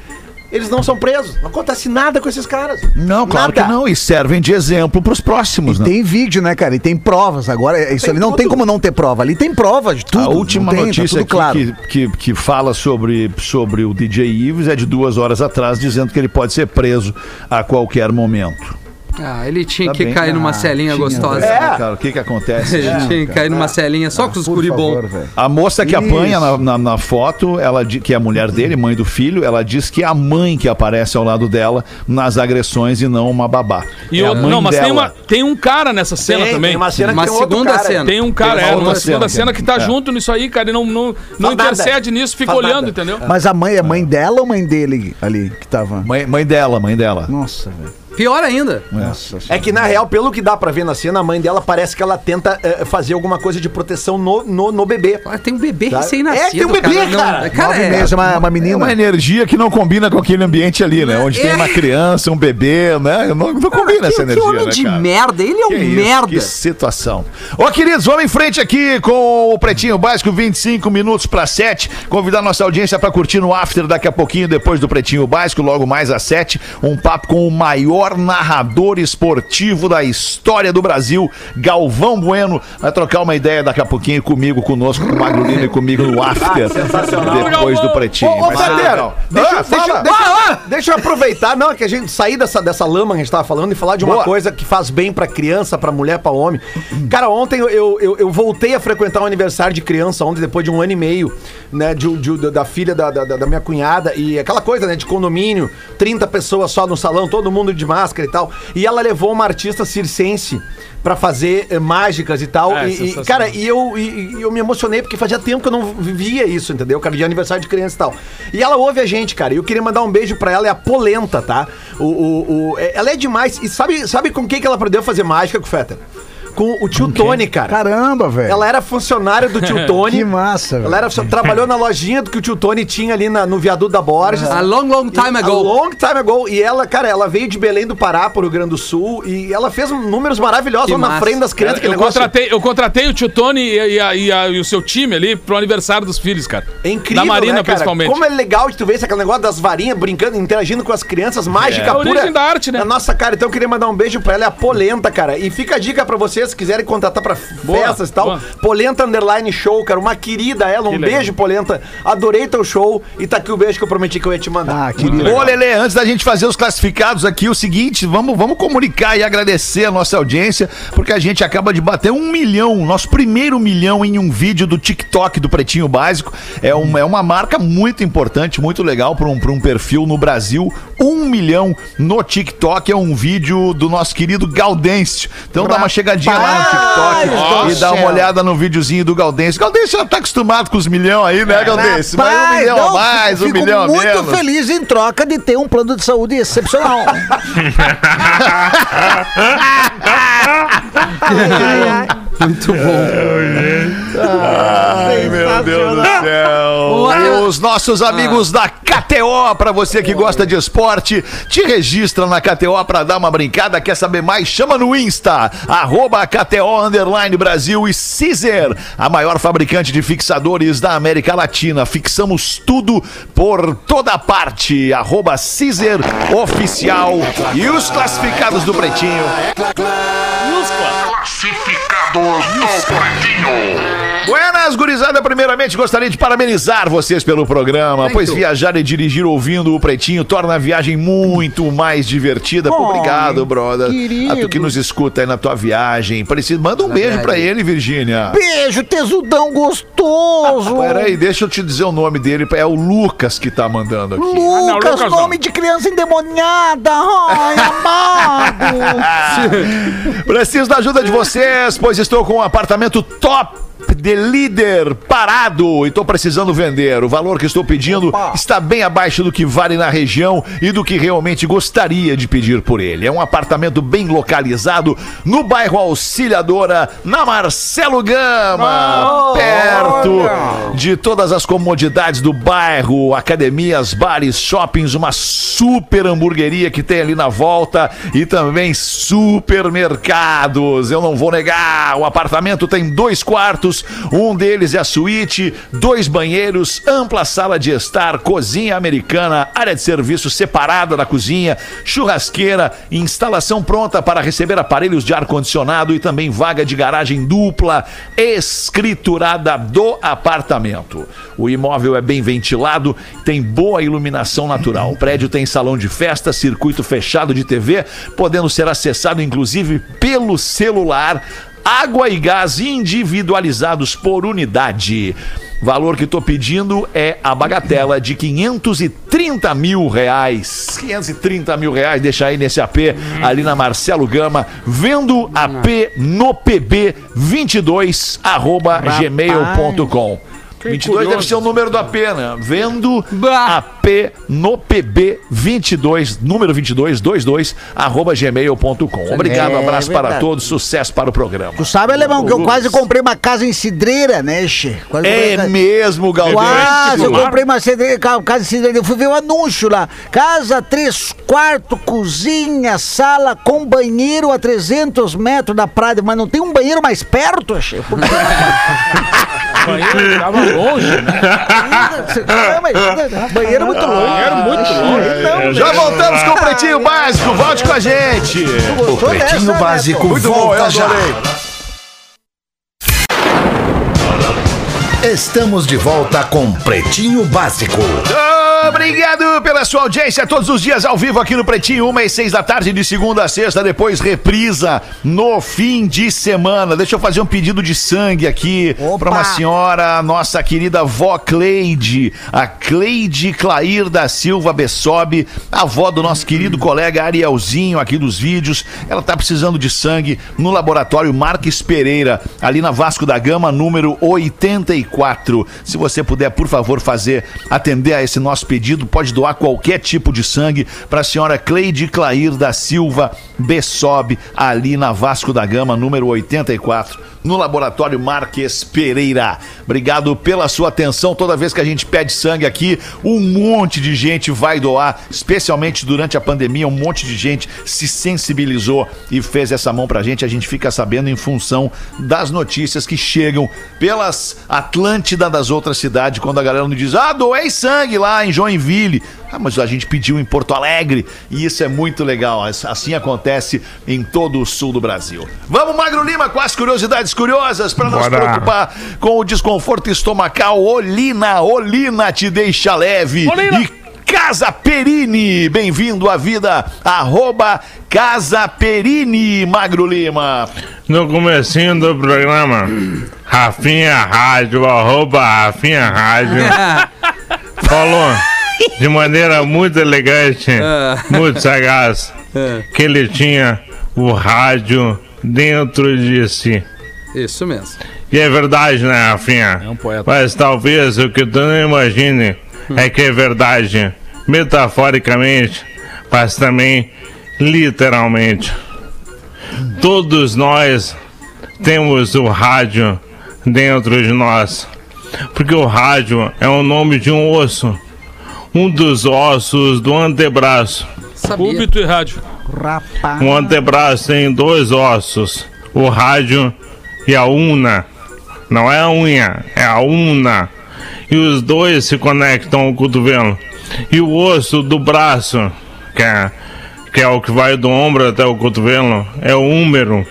eles não são presos. Não acontece nada com esses caras. Não, claro Nada. que não. E servem de exemplo pros próximos, E né? tem vídeo, né, cara? E tem provas. Agora, isso Tem ali não tem tudo. como não ter prova. Ali tem prova de tudo. a última tem, tá notícia tudo aqui claro. que, que, que fala sobre, sobre o DJ Ives é de duas horas atrás, dizendo que ele pode ser preso a qualquer momento. Ah, ele tinha Tá que bem. cair numa Ah, celinha tinha, gostosa. É. Né, cara? O que que acontece? Ele tinha que cair numa celinha só com os Por guri bom. favor, velho. A moça que Isso. apanha na, na, na foto, ela, que é a mulher dele, mãe do filho, ela diz que é a mãe que aparece ao lado dela nas agressões e não uma babá. E é eu- mãe não, mas tem, dela. uma, tem um cara nessa cena Tem, também. tem uma cena que Uma tem um outro segunda cara. cena. Tem um cara, Tem uma é, numa segunda cena, que tá é. junto nisso aí, cara, e não, não, não intercede nisso, fica olhando, entendeu? Mas a mãe é mãe dela ou mãe dele ali que tava? Mãe, mãe dela, mãe dela. Nossa, velho. Pior ainda. É que, na real, pelo que dá pra ver na cena, a mãe dela parece que ela tenta eh, fazer alguma coisa de proteção no, no, no bebê. Ah, Tem um bebê Tá? recém-nascido. É, tem um bebê, não- cara. cara, Nove é- meses, uma, uma É uma menina. energia que não combina com aquele ambiente ali, né? Onde tem uma criança, um bebê, né? Não, não combina essa que, energia, que homem né, de cara? merda. Ele é um Que isso, merda. Que situação. Ô, queridos, vamos em frente aqui com o Pretinho Básico, 25 minutos para 7. Convidar nossa audiência para curtir no After daqui a pouquinho, depois do Pretinho Básico, logo mais às 7. Um papo com o maior narrador esportivo da história do Brasil, Galvão Bueno. Vai trocar uma ideia daqui a pouquinho comigo, conosco, com o Magro Lima e comigo no After. depois do Pretinho. Ô, ô legal. deixa, Ah, deixa, deixa- deixa eu aproveitar, não, que a gente sair dessa, dessa lama que a gente tava falando e falar de uma Boa. coisa que faz bem pra criança, pra mulher, pra homem. Cara, ontem eu, eu, eu- eu voltei a frequentar um aniversário de criança, ontem, depois de um ano e meio, né, de, de- da filha da, da, da minha cunhada, e aquela coisa, né, de condomínio, 30 pessoas só no salão, todo mundo de máscara e tal. E ela levou uma artista circense pra fazer eh, mágicas e tal. É, e, e, cara, e eu, e- e eu me emocionei porque fazia tempo que eu não vivia isso, entendeu? Cara, de aniversário de criança e tal. E ela ouve a gente, cara. E eu queria mandar um beijo pra ela, é a Polenta, tá? O, o, o- é- ela é demais. E sabe, sabe com quem que ela aprendeu a fazer mágica com o Feta? Com o tio Tony, cara. Caramba, velho. Ela era funcionária do tio Tony. Que massa, velho. Ela era, trabalhou na lojinha do que o tio Tony tinha ali na- no viaduto da Borges. A long, long time A ago. long time ago. E ela, cara, ela veio de Belém do Pará pro Rio Grande do Sul e ela fez números maravilhosos lá na frente das crianças. Eu contratei, eu contratei o tio Tony e, e a- e a- e o seu time ali pro aniversário dos filhos, cara. É incrível, Da Marina, né, cara? principalmente. Como é legal de tu ver esse aquele negócio das varinhas brincando, interagindo com as crianças, mágica É a pura. origem da arte, né? Na nossa cara, então eu queria mandar um beijo pra ela, é a Polenta, cara. E fica a dica pra vocês, se quiserem contratar pra Boa, festas e tal. boa. Polenta Underline Show, cara. Uma querida ela, um Que legal. beijo, Polenta. Adorei teu show e tá aqui o beijo que eu prometi que eu ia te mandar. Ah, querido. Ô, Lelê, antes da gente fazer os classificados aqui, o seguinte, vamos, vamos comunicar e agradecer a nossa audiência, porque a gente acaba de bater um milhão, nosso primeiro milhão em um vídeo do TikTok do Pretinho Básico. É, um, é uma marca muito importante, muito legal para um, pra um perfil no Brasil. Um milhão no TikTok é um vídeo do nosso querido Gaudêncio. Então dá uma chegadinha lá no TikTok e dá uma olhada no videozinho do Gaudêncio. Gaudêncio já tá acostumado com os milhão aí, né, Gaudêncio? Vai um milhão a não, mais, um milhão a muito menos. feliz em troca de ter um plano de saúde excepcional. Muito bom. Ai, meu Deus do céu. Olha- Os nossos amigos da KTO, pra você que gosta de esporte, te registra na KTO pra dar uma brincada. Quer saber mais? Chama no Insta, arroba KTO Underline Brasil e Caesar, a maior fabricante de fixadores da América Latina. Fixamos tudo por toda parte. Arroba Caesar Oficial. E os classificados do Pretinho. Buenas, gurizada. Primeiramente, gostaria de parabenizar vocês pelo programa, Thank pois you. viajar e dirigir ouvindo o Pretinho torna a viagem muito mais divertida. Pô, Obrigado, brother. querido. A tu que nos escuta aí na tua viagem. Precisa, manda um beijo pra ele, Virgínia. Beijo, tesudão gostoso. Peraí, deixa eu te dizer o nome dele. É o Lucas que tá mandando aqui. não, Lucas, Lucas não. nome de criança endemoniada. Ai, amado. Preciso da ajuda de vocês, pois estou com um apartamento top de líder parado e estou precisando vender. O valor que estou pedindo está bem abaixo do que vale na região e do que realmente gostaria de pedir por ele. É um apartamento bem localizado no bairro Auxiliadora, na Marcelo Gama, perto de todas as comodidades do bairro, academias, bares, shoppings, uma super hamburgueria que tem ali na volta e também supermercados. Eu não vou negar, o apartamento tem dois quartos, um deles é a suíte, dois banheiros, ampla sala de estar, cozinha americana, área de serviço separada da cozinha, churrasqueira, instalação pronta para receber aparelhos de ar-condicionado e também vaga de garagem dupla escriturada do apartamento. O imóvel é bem ventilado, tem boa iluminação natural. O prédio tem salão de festa, circuito fechado de TV, podendo ser acessado inclusive pelo celular. Água e gás individualizados por unidade. Valor que estou pedindo é a bagatela de 530 mil reais. 530 mil reais, deixa aí nesse AP, ali na Marcelo Gama, vendo AP no PB22, arroba gmail.com. 22 deve curioso. ser o número do AP, né? Vendo Bah. AP no PB 22, número 22, 22, arroba gmail.com. Obrigado, É abraço para verdade. todos, sucesso para o programa. Tu sabe, Alemão, que eu quase comprei uma casa em Cidreira, né, Che? Quase uma É casa- mesmo, Galdês. Quase, eu comprei uma cedreira, ca- casa de cidreira. Eu fui ver o anúncio lá. Casa, três quartos, cozinha, sala com banheiro a 300 metros da praia. Mas não tem um banheiro mais perto, Che? Por que- Banheiro tava longe, né? É, mas, banheiro muito longe. Banheiro muito longe. Não, Já voltamos com o Pretinho Básico, volte com a gente. O Pretinho Neto? Básico Muito bom, eu volta já. adorei. Estamos de volta com Pretinho Básico. Obrigado pela sua audiência todos os dias ao vivo aqui no Pretinho, uma e seis da tarde de segunda a sexta, depois reprisa no fim de semana. Deixa eu fazer um pedido de sangue aqui para uma senhora, nossa querida vó Cleide, a Cleide Clair da Silva Bessob, avó do nosso querido colega Arielzinho aqui dos vídeos. Ela tá precisando de sangue no laboratório Marques Pereira, ali na Vasco da Gama, número 84. Se você puder, por favor, fazer atender a esse nosso pedido, pode doar qualquer tipo de sangue para a senhora Cleide Clair da Silva Bessob, ali na Vasco da Gama, número 84, no laboratório Marques Pereira. Obrigado pela sua atenção. Toda vez que a gente pede sangue aqui, um monte de gente vai doar, especialmente durante a pandemia, um monte de gente se sensibilizou e fez essa mão pra gente. A gente fica sabendo em função das notícias que chegam pelas Atlântida das outras cidades, quando a galera nos diz: "Ah, doei sangue lá em Joinville". Ah, mas a gente pediu em Porto Alegre e isso é muito legal. Assim acontece em todo o sul do Brasil. Vamos, Magro Lima, com as curiosidades curiosas para não se Bora. preocupar com o desconforto estomacal. Olina, Olina te deixa leve. Olina. E Casa Perini, bem-vindo à vida. Arroba Casa Perini, Magro Lima. No comecinho do programa, Rafinha Rádio, arroba Rafinha Rádio, falou de maneira muito elegante, muito sagaz, que ele tinha o rádio dentro de si. Isso mesmo. E é verdade, né, Rafinha? É um poeta. Mas talvez o que tu não imagine é que é verdade, metaforicamente, mas também literalmente. Todos nós temos o rádio dentro de nós, porque o rádio é o nome de um osso, um dos ossos do antebraço. Sabia. Púlpito e rádio. Rapaz. O antebraço tem dois ossos, o rádio e a una. Não é a unha, é a una. E os dois se conectam ao cotovelo. E o osso do braço, que é, que é o que vai do ombro até o cotovelo, é o húmero.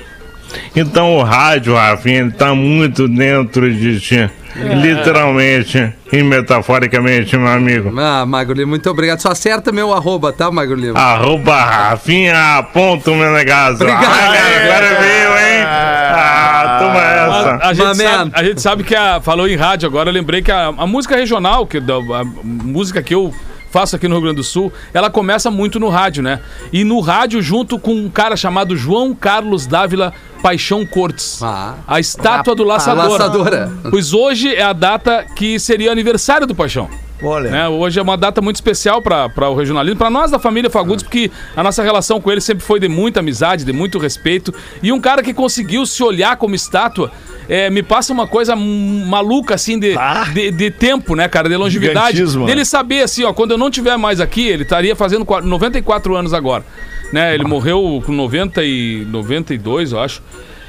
Então o rádio, Rafinha, ele tá muito dentro de ti. Literalmente e metaforicamente, meu amigo. Ah, Magro Lima, muito obrigado. Só acerta meu arroba, tá, Magro Lima? Arroba Rafinha ponto Menegaso. Obrigado. Ah, agora veio, hein? Ah, toma essa. A, a gente sabe, a gente sabe que a, falou em rádio agora, eu lembrei que a, a música regional, que a, música que eu faço aqui no Rio Grande do Sul, ela começa muito no rádio, né? E no rádio, junto com um cara chamado João Carlos Dávila Paixão Cortes. Ah. A estátua do laçador. A laçadora. Pois hoje é a data que seria aniversário do Paixão. Olha. né? Hoje é uma data muito especial para o regionalismo, para nós da família Fagundes, porque a nossa relação com ele sempre foi de muita amizade, de muito respeito. E um cara que conseguiu se olhar como estátua, é, me passa uma coisa maluca, assim, de, de, de tempo, né, cara? De longevidade. Né? saber, assim, ó, quando eu não estiver mais aqui, ele estaria fazendo qua- 94 anos agora. Né? Ele morreu com 90 e 92, eu acho.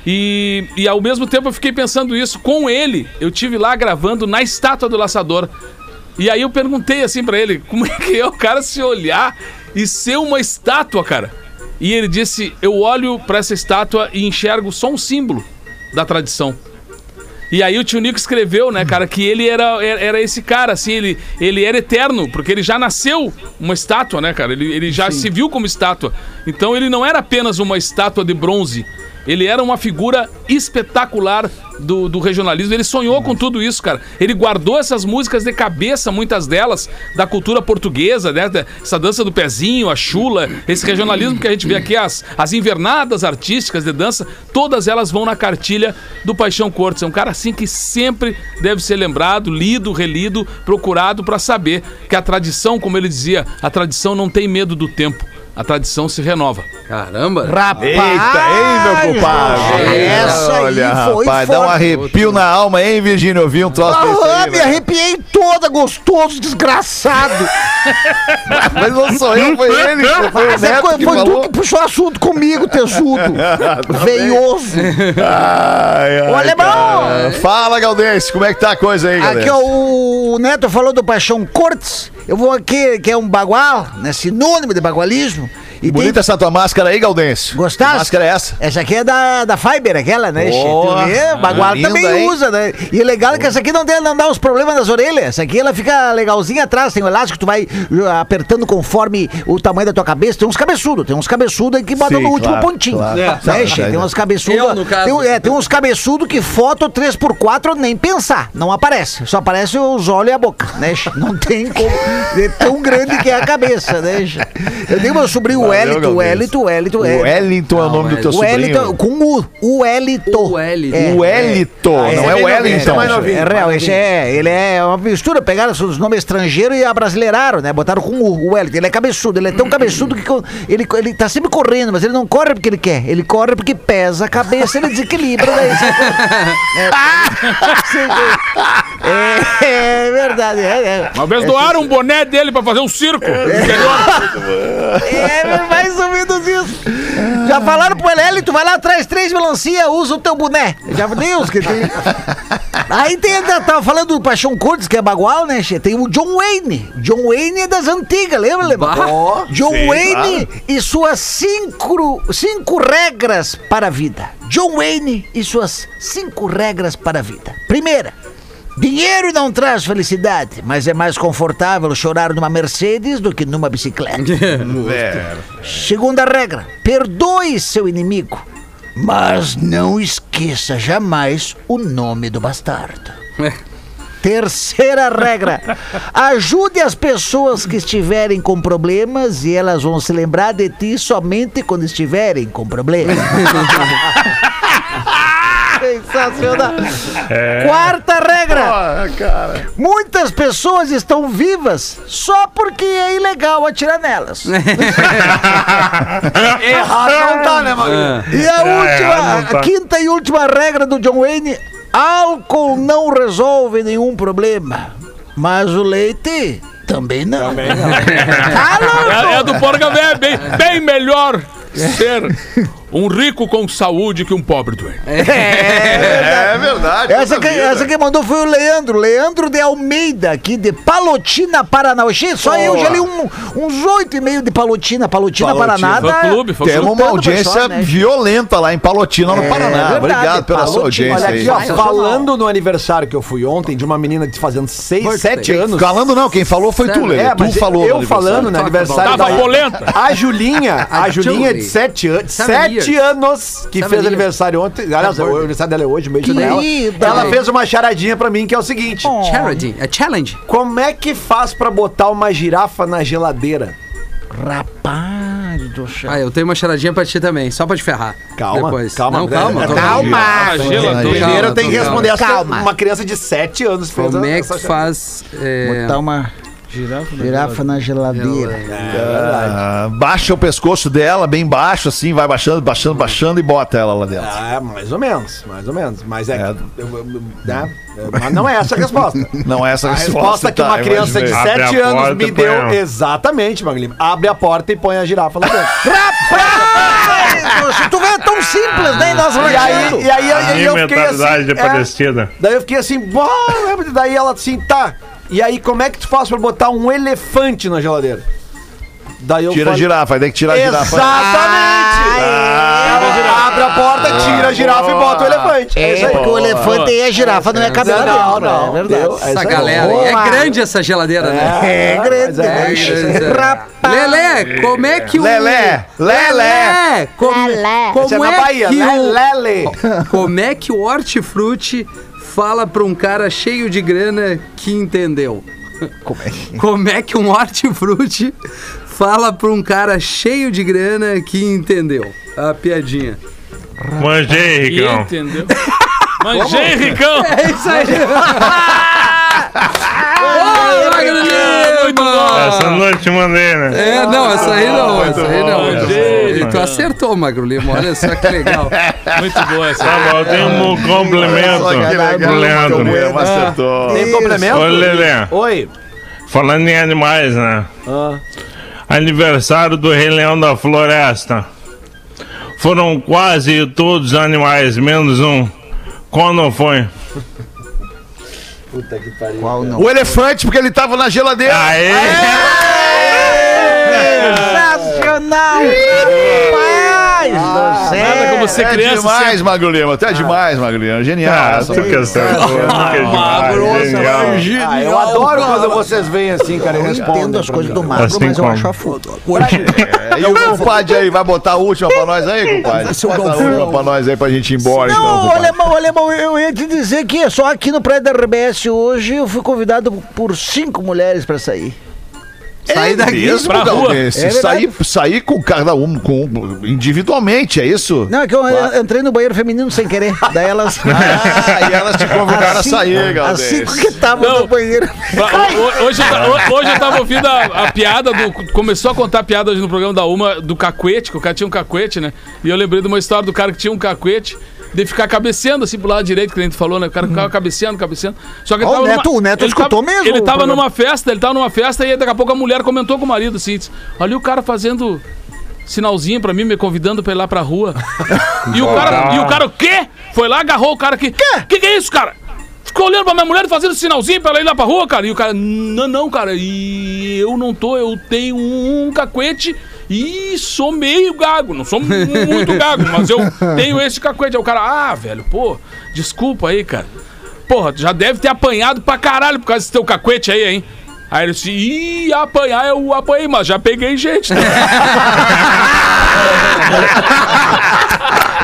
E, e ao mesmo tempo eu fiquei pensando isso. Com ele, eu tive lá gravando na estátua do laçador. E aí eu perguntei assim pra ele, como é que é o cara se olhar e ser uma estátua, cara? E ele disse: "Eu olho pra essa estátua e enxergo só um símbolo da tradição". E aí o tio Nico escreveu, né, cara, que ele era, era, esse cara, assim, ele, ele era eterno, porque ele já nasceu uma estátua, né, cara? Ele, ele já se viu como estátua. Então ele não era apenas uma estátua de bronze. Ele era uma figura espetacular do, do regionalismo. Ele sonhou com tudo isso, cara. Ele guardou essas músicas de cabeça, muitas delas, da cultura portuguesa, né? Essa dança do pezinho, a chula, esse regionalismo que a gente vê aqui, as, as invernadas artísticas de dança, todas elas vão na cartilha do Paixão Cortes. É um cara assim que sempre deve ser lembrado, lido, relido, procurado para saber que a tradição, como ele dizia, a tradição não tem medo do tempo. A tradição se renova. Caramba. Rapaz! Eita, hein, meu compadre? Essa aí Olha, foi rapaz, dá um arrepio na alma, hein, Virgínia? Eu vi um troço desse Ah, aí, me velho. arrepiei toda, gostoso, desgraçado. Mas não sou eu, foi ele, foi o Mas é Neto co- que foi tu falou. que puxou assunto comigo, tesudo. Veioso. Ai, ai, Ô, alemão! cara. Fala, Galdense, como é que tá a coisa aí, Galdense? Aqui, ó, o Neto falou do Paixão Cortes. Eu vou aqui, que é um bagual, né? Sinônimo de bagualismo. E Bonita essa tua máscara aí, Galdense. Gostaste? Que máscara é essa? Essa aqui é da, da Fiber, aquela, né? Linda, também hein? usa, né? E o legal é que essa aqui não, tem, não dá os problemas nas orelhas. Essa aqui ela fica legalzinha atrás. Tem um elástico que tu vai uh, apertando conforme o tamanho da tua cabeça. Tem uns cabeçudos, tem uns cabeçudos aí que botam Sim, no último claro, pontinho. claro. Né, É. che? Tem uns cabeçudos. Tem, é, tem uns cabeçudos que foto 3x4 nem pensar. Não aparece. Só aparece os olhos e a boca, né? che? Não tem como. É tão grande que é a cabeça, né? che? Eu tenho meu sobrinho Wellington, Galdense. Wellington, Wellington. O é- Wellington é o nome do teu o sobrinho. Wellington, com U. O Wellington. O Wellington. É. O Wellington, Ah, não é o Wellington. esse é mais novinho. É real, esse é, ele é uma mistura, pegaram os nomes estrangeiros e abrasileiraram, né? Botaram com o, o Wellington. Ele é cabeçudo, ele é tão cabeçudo que ele, ele tá sempre correndo, mas ele não corre porque ele quer, ele corre porque pesa a cabeça, ele desequilibra. Daí, é, é, é verdade, é, é. Uma vez doaram um boné dele pra fazer um circo. É mais ou menos isso. Já falaram pro Elélio, tu vai lá atrás, três melancia, usa o teu boné. Já Deus que tem. Aí tem, tava falando do Paixão Cortes, que é bagual, né, che? Tem o John Wayne. John Wayne é das antigas, lembra, lembra? Bah. John sim, Wayne e suas cinco, cinco regras para a vida. John Wayne e suas cinco regras para a vida. Primeira. Dinheiro não traz felicidade, mas é mais confortável chorar numa Mercedes do que numa bicicleta. É. Segunda regra: perdoe seu inimigo, mas não esqueça jamais o nome do bastardo. Terceira regra: ajude as pessoas que estiverem com problemas e elas vão se lembrar de ti somente quando estiverem com problemas. Sensacional. Quarta regra: cara. muitas pessoas estão vivas só porque é ilegal atirar nelas. Errado não tá, né, Magrinho? E a É, última, não tá. a quinta e última regra do John Wayne: álcool não resolve nenhum problema, mas o leite também não. Tá louco? É, é do Porca Véia, bem, bem melhor ser um rico com saúde que um pobre doente. É verdade. Essa puta que, essa que mandou foi o Leandro, Leandro de Almeida, aqui de Palotina, Paraná. Oxê, Só eu já li um- uns oito e meio de Palotina, Palotina, Palotina. Paraná. Fã clube, fã Temos clube. uma audiência pessoal, né? violenta lá em Palotina, no É, Paraná. verdade, Obrigado pela sua Palotina, audiência Olha aí. aqui, ó, falando no aniversário que eu fui ontem de uma menina de fazendo 6, 7 anos. Falando não, quem falou foi tu? Lelê. É, tu falou eu no falando no aniversário Tava da polenta. A Julinha, a Julinha de Julie. 7 anos, Seven 7 years. anos que fez aniversário ontem. Aliás, o aniversário dela é hoje, beijo dela. Ela fez uma charadinha pra mim que é o seguinte: Charity. É challenge. Como é que faz pra botar uma girafa na geladeira? Rapaz do céu. Ah, eu tenho uma charadinha pra ti também, só pra te ferrar. Calma, Depois. calma, Não, calma. calma. Primeiro eu tenho que calma. responder essa Calma. uma criança de 7 anos fez Como é que faz... é, Botar uma girafa na geladeira. Ah, baixa o pescoço dela, bem baixo, assim, vai baixando, baixando, baixando e bota ela lá dentro. Ah, mais ou menos, mais ou menos. Mas é, É. que- eu- eu- né? Mas não é essa a resposta. Não é essa a A resposta. resposta que tá, uma criança de imaginei. Abre a 7 anos porta me e põe deu. ela. Exatamente, Maglim. Abre a porta e põe a girafa lá dentro. Se tu vê, é tão simples, né? Nós e aí, e aí, aí eu fiquei assim. de é, Palestina. daí eu fiquei assim, daí ela assim, tá. E aí, como é que tu faz pra botar um elefante na geladeira? Daí eu Tira a falei- girafa, aí tem que tirar a girafa. Exatamente! Ah, Ela abre a porta, tira a girafa e bota o elefante. É, isso aí. porque o elefante e a girafa não é cabelo Não, dentro, né? não, É verdade. deu. É Essa aí. galera. aí. Boa. É grande essa geladeira, né? É grande, é grande. Rapaz. Lelé, como é que o. Lelé, Lelé. Lelé, como, Lelé. como é na é Bahia, que né? o, Lele. Como é que o hortifruti fala pra um cara cheio de grana que entendeu? Como é que... Como é que um hortifruti fala pra um cara cheio de grana que entendeu? A piadinha. Manjei, Ricão. Entendeu? Manjei, Ricão! É isso aí. Magro Lima! Essa noite mandei, né? É, não, essa aí não, essa aí não. essa aí. Tu acertou, Magro Lima, olha só que legal. Muito boa essa. Tá bom, eu tenho um complemento pro Leandro. muito bem, acertou. Tem complemento? Ô, Lelê, Oi. falando em animais, né? Ah. Aniversário do Rei Leão da Floresta. Foram quase todos os animais, menos um. Qual não foi? Qual não? O elefante, porque ele tava na geladeira. Aê! Sensacional! Rapaz do céu! Nada como ser é criança. demais, sempre- Magro Lima. Tu é demais, Magro Lima. Genial. Ah, essa. Ah, eu adoro quando vocês vêm assim, cara, e Eu respondem. entendo as coisas do magro, Assim mas eu acho a foto. É, e o compadre aí, vai botar a última pra nós aí, compadre? Bota a última pra nós aí pra gente ir embora, então, Não, compadre. alemão, alemão, eu ia te dizer que só aqui no Praia da RBS hoje eu fui convidado por cinco mulheres pra sair. Sair daqui mesmo, pra rua. É verdade. sair, sair com cada um, com, individualmente, é isso? Não, é que eu entrei no banheiro feminino sem querer. Daí elas. Ah, e elas te convidaram a As sair, cinco- As Galdense. cinco que estavam Não. no banheiro. Pra- ho- Hoje, hoje eu tava ouvindo a, a piada do. Começou a contar a piada hoje no programa da Uma do cacuete, que o cara tinha um cacuete, né? E eu lembrei de uma história do cara que tinha um cacuete. De ficar cabeceando assim pro lado direito, que a gente falou, né? O cara ficava cabeceando, cabeceando. Só que ele Ó, o Neto- o Neto ele escutou tava- mesmo Ele tava programa. numa festa, ele tava numa festa e daqui a pouco a mulher comentou com o marido assim: disse, Olha o cara fazendo sinalzinho pra mim, me convidando pra ir lá pra rua. e, o cara, e o cara, o quê? Foi lá, agarrou o cara aqui. Que? Que que é isso, cara? Ficou olhando pra minha mulher e fazendo sinalzinho pra ela ir lá pra rua, cara. E o cara, não, não, cara, e eu não tô, eu tenho um cacuete e sou meio gago. Não sou mu- muito gago, mas eu tenho esse cacuete. Aí o cara, ah, velho, pô, desculpa aí, cara. Porra, já deve ter apanhado pra caralho por causa desse teu cacuete aí, hein? Aí ele disse, ih, apanhar eu apanhei, mas já peguei gente. né?"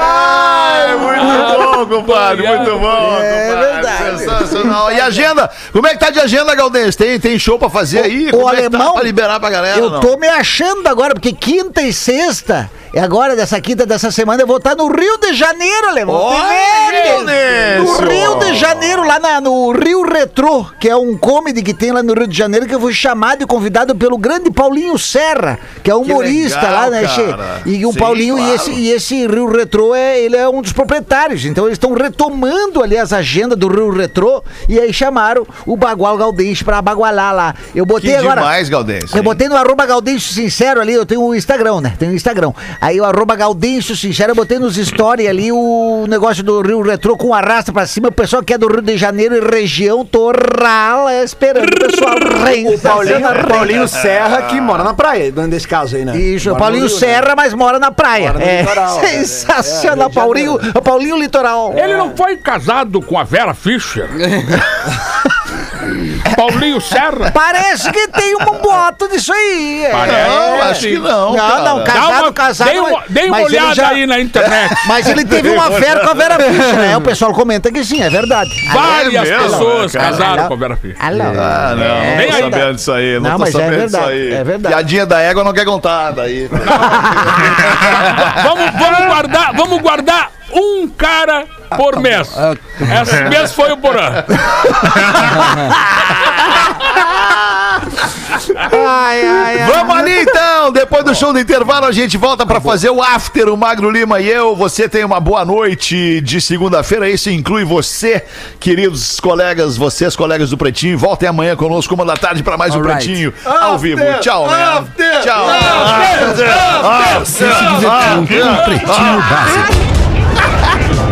Ai, muito bom, compadre, muito bom, É verdade. Sensacional. E agenda? Como é que tá de agenda, Galdense? Tem, tem show pra fazer aí? Como é que tá alemão, pra liberar pra galera? Eu não? tô me achando agora, porque quinta e sexta, e agora dessa quinta dessa semana, eu vou estar no Rio de Janeiro, alemão. Velho! No! Rio de Janeiro, lá na- no Rio Retrô, que é um comedy que tem lá no Rio de Janeiro, que eu fui chamado e convidado pelo grande Paulinho Serra, que é humorista legal, lá, né, cara. E o Sim, Paulinho, claro. e, esse, e esse Rio Retrô, é, ele é um dos proprietários. Então eles estão retomando ali as agendas do Rio Retrô, e aí chamaram o Bagual Galdense pra bagualar lá. Eu botei Que agora. demais, Galdense. Eu hein? botei no arroba Gaudêncio Sincero ali, eu tenho o Instagram, né? Tenho o Instagram. Aí o arroba Gaudêncio Sincero, eu botei nos stories ali o negócio do Rio Retrô com arrasta pra cima. O pessoal que é do Rio de Janeiro e região, tô rala esperando o pessoal O Paulinho, o Paulinho Serra, que mora na praia, nesse caso aí, né? Isso, o Mora Paulinho Rio, né? Serra, mas mora na praia. Mora no é litoral, né? sensacional, É, Rio de Paulinho, Paulinho Litoral. Ele não foi casado com a Vera Fischer? Paulinho Serra? Parece que tem um boato disso aí. é. Parece. Não, acho que não. Não, cara. não, casado, uma, casado. dei uma, mas- dei uma olhada já- aí na internet. Mas ele teve uma fé com a Vera Fischer, né? O pessoal comenta que sim, é verdade. Várias mesmo, pessoas cara? casaram com a Vera Fischer. Ah, não, É não tô sabendo disso aí. Não, Não, tô mas é sabendo verdade, disso aí. é verdade. Piadinha da égua não quer contar, daí. vamos, vamos guardar, vamos guardar um cara por mês. Esse mês foi o Porã. Ai, ai, ai. Vamos ali então! Depois do show do intervalo, a gente volta pra fazer o after, o Magro Lima e eu. Você tem uma boa noite de segunda-feira. Isso inclui você, queridos colegas, vocês, colegas do Pretinho. Voltem amanhã conosco, uma da tarde, pra mais um Alright. Pretinho ao vivo. Tchau, né? Tchau. Se divertiu com o Pretinho Básico.